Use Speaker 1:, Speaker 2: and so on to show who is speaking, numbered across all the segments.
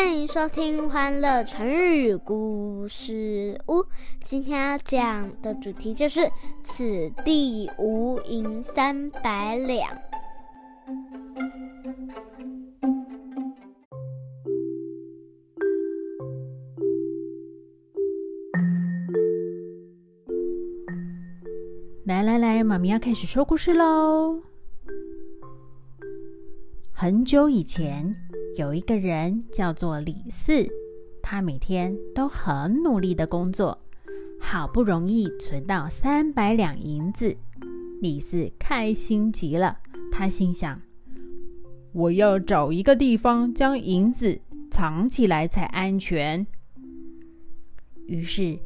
Speaker 1: 欢迎收听《欢乐成语故事屋》。今天要讲的主题就是“此地无银三百两”。
Speaker 2: 来来来，妈咪要开始说故事喽。很久以前，有一个人叫做李四，他每天都很努力的工作，好不容易存到三百两银子。李四开心极了，他心想：“我要找一个地方将银子藏起来才安全。”于是。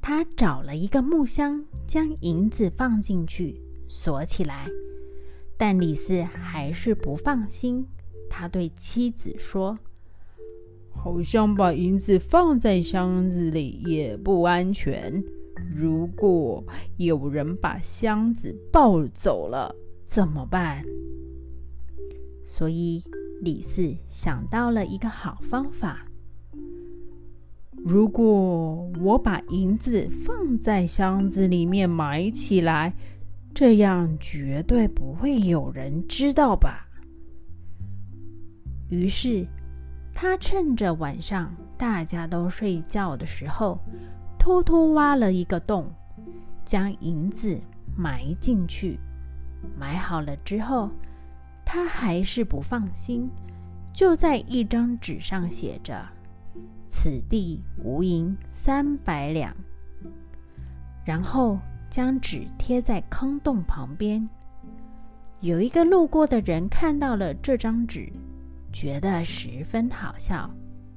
Speaker 2: 他找了一个木箱，将银子放进去，锁起来。但李四还是不放心。他对妻子说：“好像把银子放在箱子里也不安全。如果有人把箱子抱走了，怎么办？”所以李四想到了一个好方法。如果我把银子放在箱子里面埋起来，这样绝对不会有人知道吧？于是，他趁着晚上大家都睡觉的时候，偷偷挖了一个洞，将银子埋进去。埋好了之后，他还是不放心，就在一张纸上写着。此地无银三百两。然后将纸贴在坑洞旁边。有一个路过的人看到了这张纸，觉得十分好笑，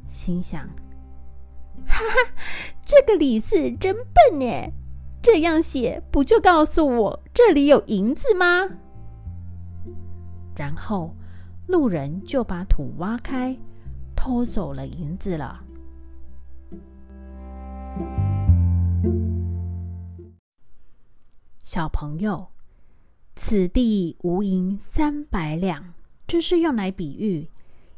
Speaker 2: 心想：“哈哈，这个李四真笨呢！这样写不就告诉我这里有银子吗？”然后路人就把土挖开，偷走了银子了。小朋友，此地无银三百两，这是用来比喻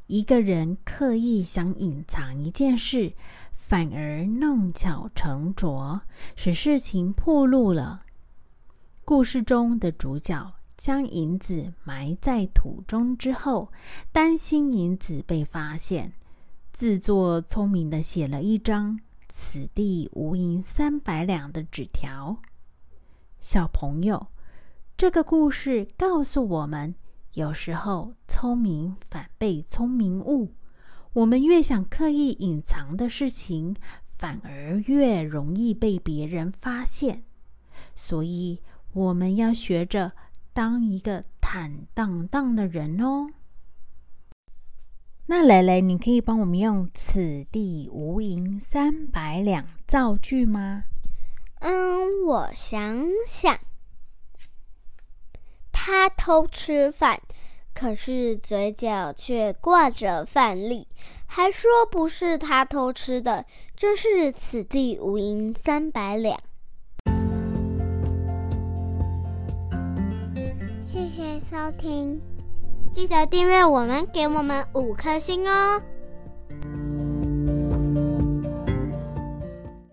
Speaker 2: 一个人刻意想隐藏一件事，反而弄巧成拙，使事情破露了。故事中的主角将银子埋在土中之后，担心银子被发现，自作聪明的写了一张“此地无银三百两”的纸条。小朋友，这个故事告诉我们，有时候聪明反被聪明误。我们越想刻意隐藏的事情，反而越容易被别人发现。所以，我们要学着当一个坦荡荡的人哦。那蕾蕾，你可以帮我们用“此地无银三百两”造句吗？
Speaker 1: 嗯，我想想，他偷吃饭，可是嘴角却挂着饭粒，还说不是他偷吃的，真是此地无银三百两。谢谢收听，记得订阅我们，给我们五颗星哦。